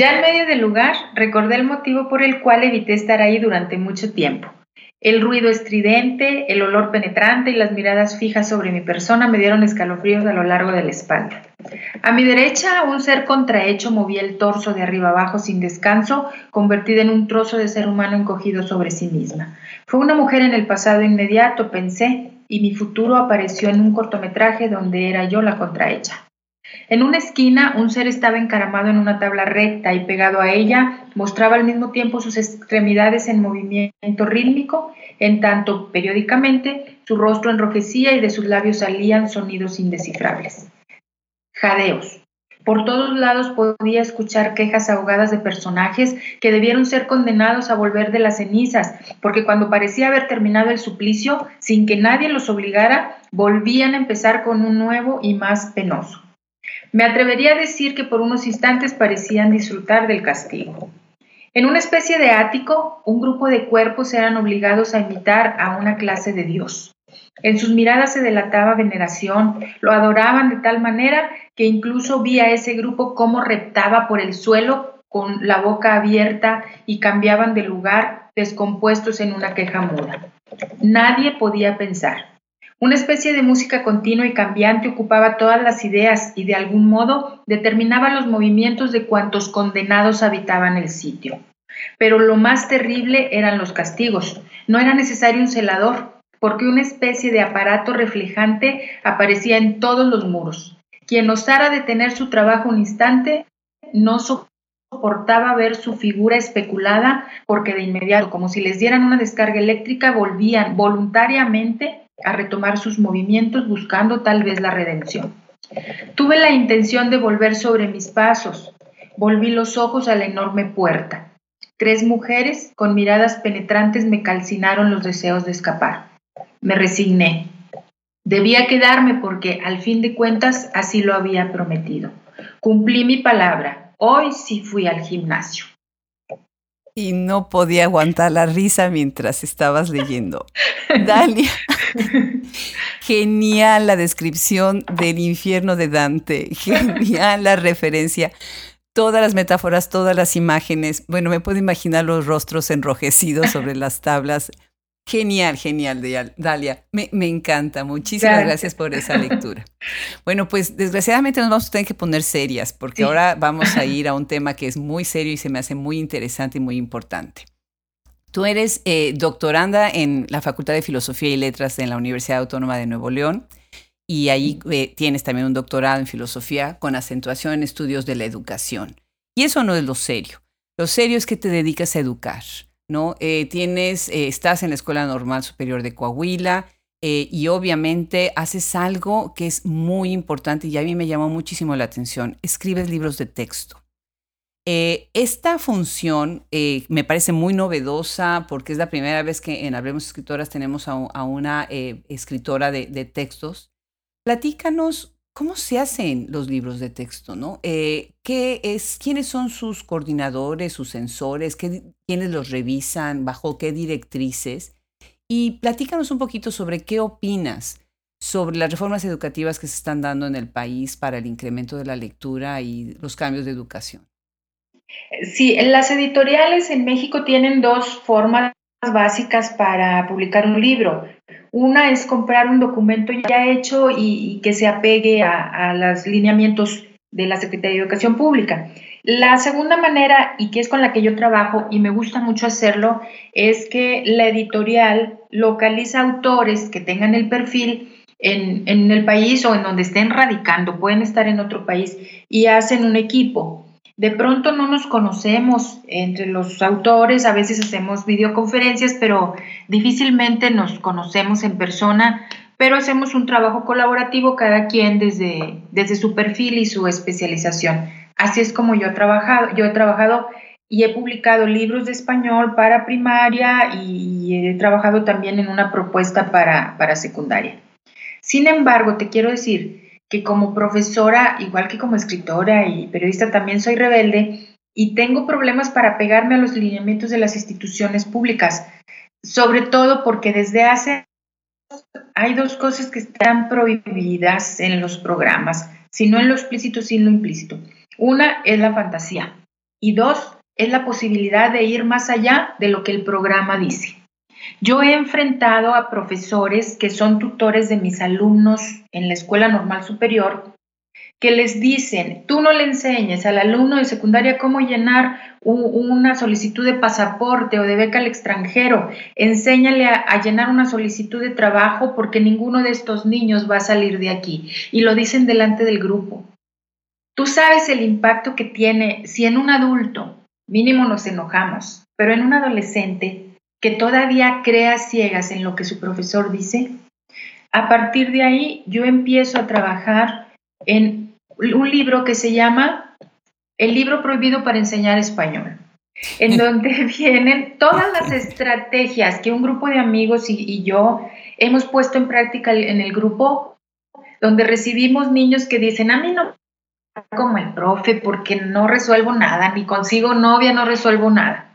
Ya en medio del lugar, recordé el motivo por el cual evité estar ahí durante mucho tiempo. El ruido estridente, el olor penetrante y las miradas fijas sobre mi persona me dieron escalofríos a lo largo de la espalda. A mi derecha, un ser contrahecho movía el torso de arriba abajo sin descanso, convertida en un trozo de ser humano encogido sobre sí misma. Fue una mujer en el pasado inmediato, pensé, y mi futuro apareció en un cortometraje donde era yo la contrahecha. En una esquina, un ser estaba encaramado en una tabla recta y pegado a ella mostraba al mismo tiempo sus extremidades en movimiento rítmico, en tanto periódicamente su rostro enrojecía y de sus labios salían sonidos indescifrables. Jadeos. Por todos lados podía escuchar quejas ahogadas de personajes que debieron ser condenados a volver de las cenizas, porque cuando parecía haber terminado el suplicio, sin que nadie los obligara, volvían a empezar con un nuevo y más penoso. Me atrevería a decir que por unos instantes parecían disfrutar del castigo. En una especie de ático, un grupo de cuerpos eran obligados a imitar a una clase de Dios. En sus miradas se delataba veneración, lo adoraban de tal manera que incluso vi a ese grupo cómo reptaba por el suelo con la boca abierta y cambiaban de lugar descompuestos en una queja muda. Nadie podía pensar. Una especie de música continua y cambiante ocupaba todas las ideas y de algún modo determinaba los movimientos de cuantos condenados habitaban el sitio. Pero lo más terrible eran los castigos. No era necesario un celador, porque una especie de aparato reflejante aparecía en todos los muros. Quien osara detener su trabajo un instante no soportaba ver su figura especulada porque de inmediato, como si les dieran una descarga eléctrica, volvían voluntariamente a retomar sus movimientos buscando tal vez la redención. Tuve la intención de volver sobre mis pasos. Volví los ojos a la enorme puerta. Tres mujeres con miradas penetrantes me calcinaron los deseos de escapar. Me resigné. Debía quedarme porque, al fin de cuentas, así lo había prometido. Cumplí mi palabra. Hoy sí fui al gimnasio. Y no podía aguantar la risa mientras estabas leyendo. Dalia, genial la descripción del infierno de Dante, genial la referencia, todas las metáforas, todas las imágenes. Bueno, me puedo imaginar los rostros enrojecidos sobre las tablas. Genial, genial, Dalia. Me, encanta. Muchísimas gracias. por esa lectura. Bueno, pues desgraciadamente nos vamos a tener que poner serias porque ahora vamos a ir a un tema que es muy serio y se me hace muy interesante y muy importante. Tú eres eh, doctoranda en la Facultad de Filosofía y Letras en la Universidad Autónoma de Nuevo León y ahí eh, tienes también un doctorado en filosofía con acentuación en estudios de la educación. Y eso no es lo serio. Lo serio es que te dedicas a educar ¿no? Eh, tienes, eh, estás en la Escuela Normal Superior de Coahuila eh, y obviamente haces algo que es muy importante y a mí me llamó muchísimo la atención. Escribes libros de texto. esta función me parece muy novedosa porque es la primera vez que en Hablemos Escritoras tenemos a, una escritora de, de textos. Platícanos ¿Cómo se hacen los libros de texto? ¿no? Eh, ¿qué es, ¿Quiénes son sus coordinadores, sus sensores? ¿Quiénes los revisan? ¿Bajo qué directrices? Y platícanos un poquito sobre qué opinas sobre las reformas educativas que se están dando en el país para el incremento de la lectura y los cambios de educación. Sí, las editoriales en México tienen dos formas básicas para publicar un libro. Una es comprar un documento ya hecho y, que se apegue a, los lineamientos de la Secretaría de Educación Pública. La segunda manera, y que es con la que yo trabajo y me gusta mucho hacerlo, es que la editorial localiza autores que tengan el perfil en, en el país o en donde estén radicando, pueden estar en otro país, y hacen un equipo. De pronto no nos conocemos entre los autores, a veces hacemos videoconferencias, pero difícilmente nos conocemos en persona, pero hacemos un trabajo colaborativo cada quien desde, desde su perfil y su especialización. Así es como yo he trabajado. Yo he trabajado y he publicado libros de español para primaria y he trabajado también en una propuesta para, para secundaria. Sin embargo, te quiero decir que como profesora, igual que como escritora y periodista, también soy rebelde y tengo problemas para pegarme a los lineamientos de las instituciones públicas, sobre todo porque desde hace hay dos cosas que están prohibidas en los programas, si no en lo explícito, sí en lo implícito. Una es la fantasía y dos es la posibilidad de ir más allá de lo que el programa dice. Yo he enfrentado a profesores que son tutores de mis alumnos en la Escuela Normal Superior que les dicen, tú no le enseñes al alumno de secundaria cómo llenar una solicitud de pasaporte o de beca al extranjero, enséñale a, llenar una solicitud de trabajo porque ninguno de estos niños va a salir de aquí. Y lo dicen delante del grupo. Tú sabes el impacto que tiene si en un adulto, mínimo nos enojamos, pero en un adolescente que todavía crea ciegas en lo que su profesor dice, a partir de ahí yo empiezo a trabajar en un libro que se llama El libro prohibido para enseñar español, en donde vienen todas las estrategias que un grupo de amigos y, y yo hemos puesto en práctica en el grupo, donde recibimos niños que dicen, a mí no como el profe porque no resuelvo nada, ni consigo novia no resuelvo nada.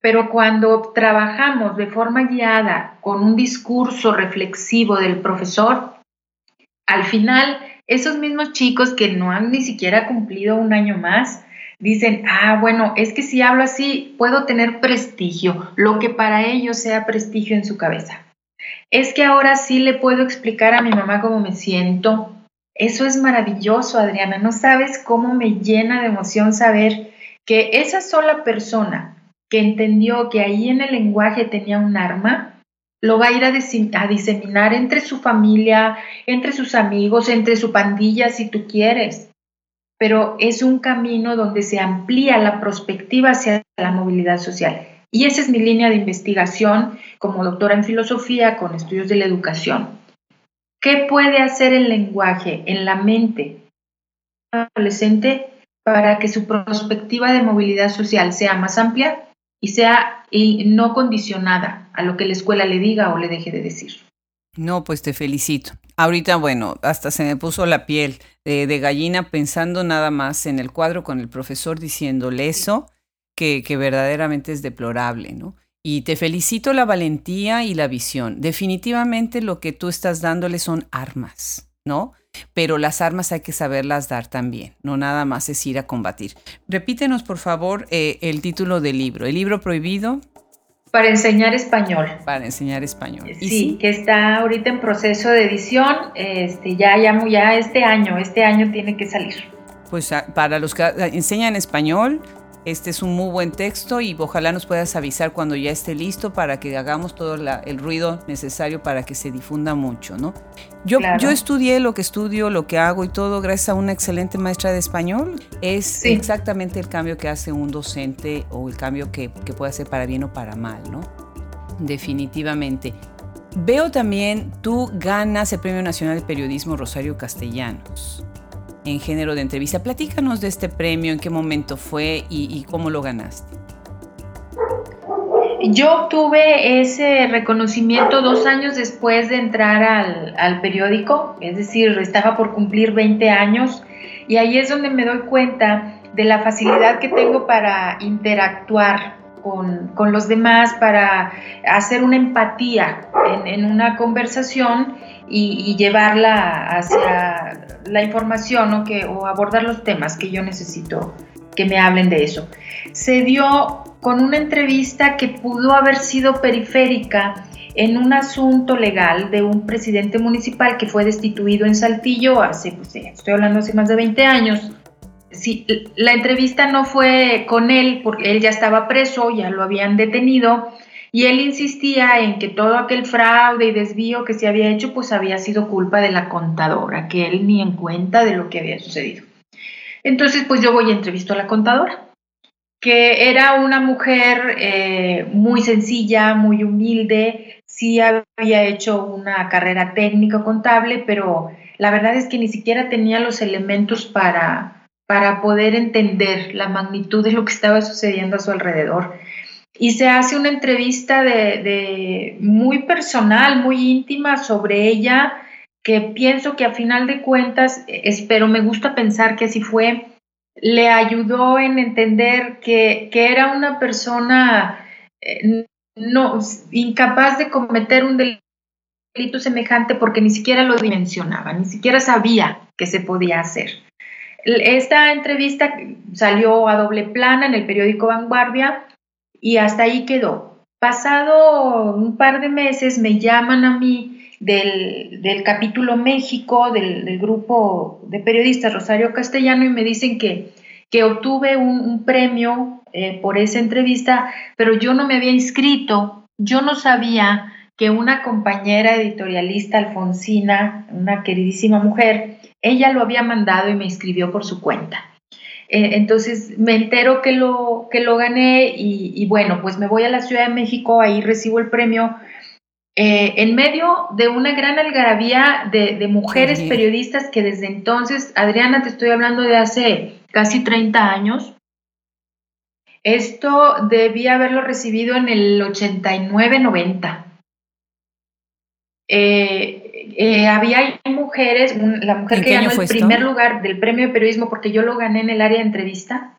Pero cuando trabajamos de forma guiada con un discurso reflexivo del profesor, al final esos mismos chicos que no han ni siquiera cumplido un año más, dicen, ah, bueno, es que si hablo así, puedo tener prestigio, lo que para ellos sea prestigio en su cabeza. Es que ahora sí le puedo explicar a mi mamá cómo me siento. Eso es maravilloso, Adriana. No sabes cómo me llena de emoción saber que esa sola persona que entendió que ahí en el lenguaje tenía un arma, lo va a ir a, diseminar entre su familia, entre sus amigos, entre su pandilla, si tú quieres. Pero es un camino donde se amplía la perspectiva hacia la movilidad social. Y esa es mi línea de investigación como doctora en filosofía con estudios de la educación. ¿Qué puede hacer el lenguaje en la mente adolescente para que su perspectiva de movilidad social sea más amplia y sea y no condicionada a lo que la escuela le diga o le deje de decir. No, pues te felicito. Ahorita, bueno, hasta se me puso la piel de, de gallina pensando nada más en el cuadro con el profesor diciéndole eso, que, que verdaderamente es deplorable, ¿no? Y te felicito la valentía y la visión. Definitivamente lo que tú estás dándole son armas, ¿no? Pero las armas hay que saberlas dar también, no nada más es ir a combatir. Repítenos, por favor, eh, el título del libro, el libro prohibido. Para enseñar español. Para enseñar español. Sí, que está ahorita en proceso de edición, este, ya, ya, ya este año, este año tiene que salir. Pues ah, para los que enseñan español, este es un muy buen texto y ojalá nos puedas avisar cuando ya esté listo para que hagamos todo el ruido necesario para que se difunda mucho, ¿no? Yo, yo estudié lo que estudio, lo que hago y todo gracias a una excelente maestra de español. Es exactamente el cambio que hace un docente o el cambio que, que puede hacer para bien o para mal, ¿no? Definitivamente. Veo también, tú ganas el Premio Nacional de Periodismo Rosario Castellanos en género de entrevista. Platícanos de este premio, en qué momento fue y, cómo lo ganaste. Yo obtuve ese reconocimiento dos años después de entrar al, al, periódico, es decir, estaba por cumplir 20 años y ahí es donde me doy cuenta de la facilidad que tengo para interactuar con, los demás, para hacer una empatía en, una conversación y, llevarla hacia la información o, que, o abordar los temas que yo necesito que me hablen de eso. Se dio con una entrevista que pudo haber sido periférica en un asunto legal de un presidente municipal que fue destituido en Saltillo hace, pues, estoy hablando hace más de 20 años. Sí, la entrevista no fue con él porque él ya estaba preso, ya lo habían detenido, y él insistía en que todo aquel fraude y desvío que se había hecho pues había sido culpa de la contadora, que él ni en cuenta de lo que había sucedido. Entonces pues yo voy a entrevistar a la contadora, que era una mujer eh, muy sencilla, muy humilde, sí había hecho una carrera técnica contable, pero la verdad es que ni siquiera tenía los elementos para, para poder entender la magnitud de lo que estaba sucediendo a su alrededor y se hace una entrevista de, muy personal, muy íntima sobre ella, que pienso que a final de cuentas, espero, me gusta pensar que así fue, le ayudó en entender que, era una persona eh, incapaz de cometer un delito semejante porque ni siquiera lo dimensionaba, ni siquiera sabía que se podía hacer. Esta entrevista salió a doble plana en el periódico Vanguardia y hasta ahí quedó. Pasado un par de meses me llaman a mí del, capítulo México del, grupo de periodistas Rosario Castellano y me dicen que, que obtuve un, premio eh, por esa entrevista, pero yo no me había inscrito, yo no sabía que una compañera editorialista alfonsina, una queridísima mujer, ella lo había mandado y me inscribió por su cuenta. Eh, entonces me entero que lo, que lo gané y, bueno, pues me voy a la Ciudad de México, ahí recibo el premio. Eh, en medio de una gran algarabía de, mujeres periodistas que desde entonces, Adriana, te estoy hablando de hace casi 30 años, esto debía haberlo recibido en el 89-90. Eh, eh, había mujeres, la mujer que ganó el primer lugar del premio de periodismo, porque yo lo gané en el área de entrevista,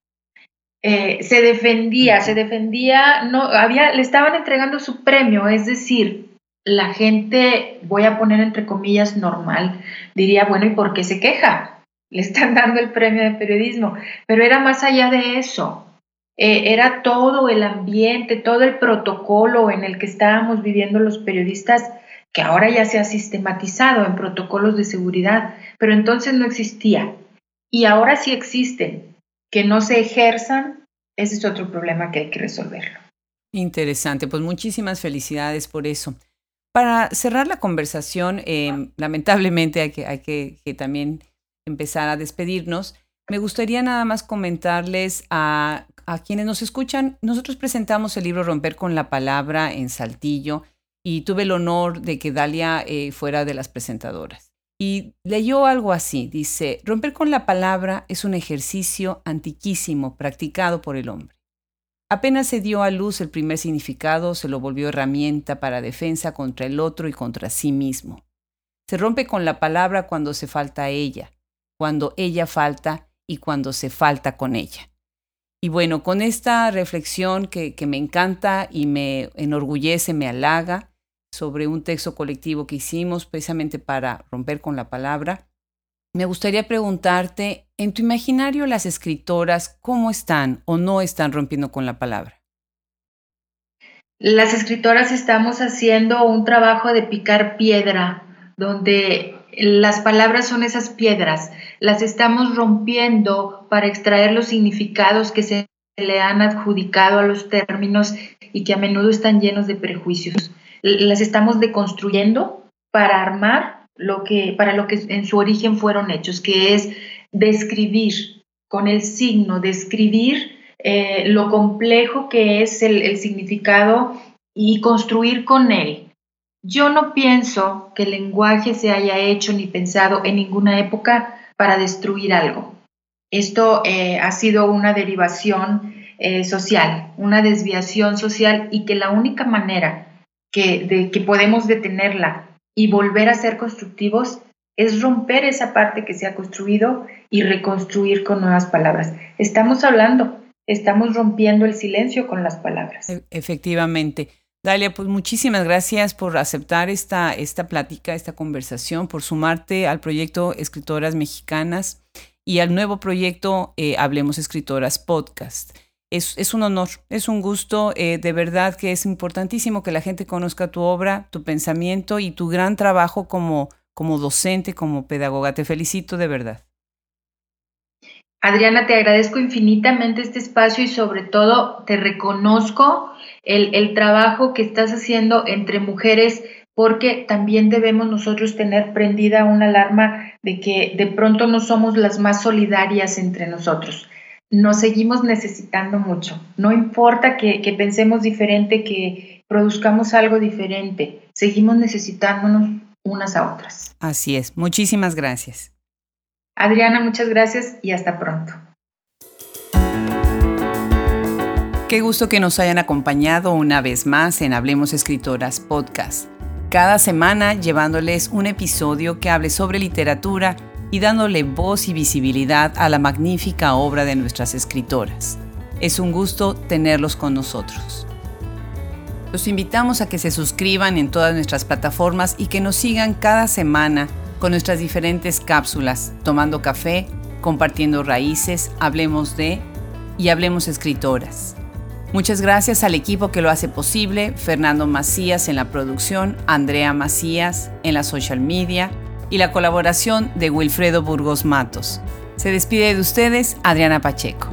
eh, se defendía, se defendía, no, había, le estaban entregando su premio, es decir, la gente, voy a poner entre comillas normal, diría, bueno, ¿y por qué se queja? Le están dando el premio de periodismo, pero era más allá de eso. Eh, era todo el ambiente, todo el protocolo en el que estábamos viviendo los periodistas, que ahora ya se ha sistematizado en protocolos de seguridad, pero entonces no existía. Y ahora sí existen. Que no se ejerzan, ese es otro problema que hay que resolverlo. Interesante, pues muchísimas felicidades por eso. Para cerrar la conversación, em, lamentablemente hay que, también empezar a despedirnos. Me gustaría nada más comentarles a, quienes nos escuchan, nosotros presentamos el libro Romper con la Palabra en Saltillo y tuve el honor de que Dalia eh, fuera de las presentadoras. Y leyó algo así, dice, romper con la palabra es un ejercicio antiquísimo practicado por el hombre. Apenas se dio a luz el primer significado, se lo volvió herramienta para defensa contra el otro y contra sí mismo. Se rompe con la palabra cuando se falta a ella, cuando ella falta y cuando se falta con ella. Y bueno, con esta reflexión que, que me encanta y me enorgullece, me halaga sobre un texto colectivo que hicimos precisamente para romper con la palabra, me gustaría preguntarte, en tu imaginario las escritoras, ¿cómo están o no están rompiendo con la palabra? Las escritoras estamos haciendo un trabajo de picar piedra, donde las palabras son esas piedras, las estamos rompiendo para extraer los significados que se le han adjudicado a los términos y que a menudo están llenos de prejuicios. Las estamos deconstruyendo para armar lo que, para lo que en su origen fueron hechos, que es describir con el signo, describir eh, lo complejo que es el, significado y construir con él. Yo no pienso que el lenguaje se haya hecho ni pensado en ninguna época para destruir algo. Esto eh, ha sido una derivación eh, social, una desviación social y que la única manera que, de, que podemos detenerla y volver a ser constructivos es romper esa parte que se ha construido y reconstruir con nuevas palabras. Estamos hablando, estamos rompiendo el silencio con las palabras. E, efectivamente. Dalia, pues muchísimas gracias por aceptar esta, esta plática, esta conversación, por sumarte al proyecto Escritoras Mexicanas y al nuevo proyecto eh, Hablemos Escritoras Podcast es, un honor, es un gusto, eh, de verdad que es importantísimo que la gente conozca tu obra, tu pensamiento y tu gran trabajo como, como docente, como pedagoga. Te felicito de verdad. Adriana, te agradezco infinitamente este espacio y sobre todo te reconozco el, el trabajo que estás haciendo entre mujeres porque también debemos nosotros tener prendida una alarma de que de pronto no somos las más solidarias entre nosotros nos seguimos necesitando mucho. No importa que, pensemos diferente, que produzcamos algo diferente, seguimos necesitándonos unas a otras. Así es. Muchísimas gracias. Adriana, muchas gracias y hasta pronto. Qué gusto que nos hayan acompañado una vez más en Hablemos Escritoras Podcast. Cada semana llevándoles un episodio que hable sobre literatura y dándole voz y visibilidad a la magnífica obra de nuestras escritoras. Es un gusto tenerlos con nosotros. Los invitamos a que se suscriban en todas nuestras plataformas y que nos sigan cada semana con nuestras diferentes cápsulas, tomando café, compartiendo raíces, hablemos de y hablemos escritoras. Muchas gracias al equipo que lo hace posible, Fernando Macías en la producción, Andrea Macías en la social media, y la colaboración de Wilfredo Burgos Matos. Se despide de ustedes Adriana Pacheco.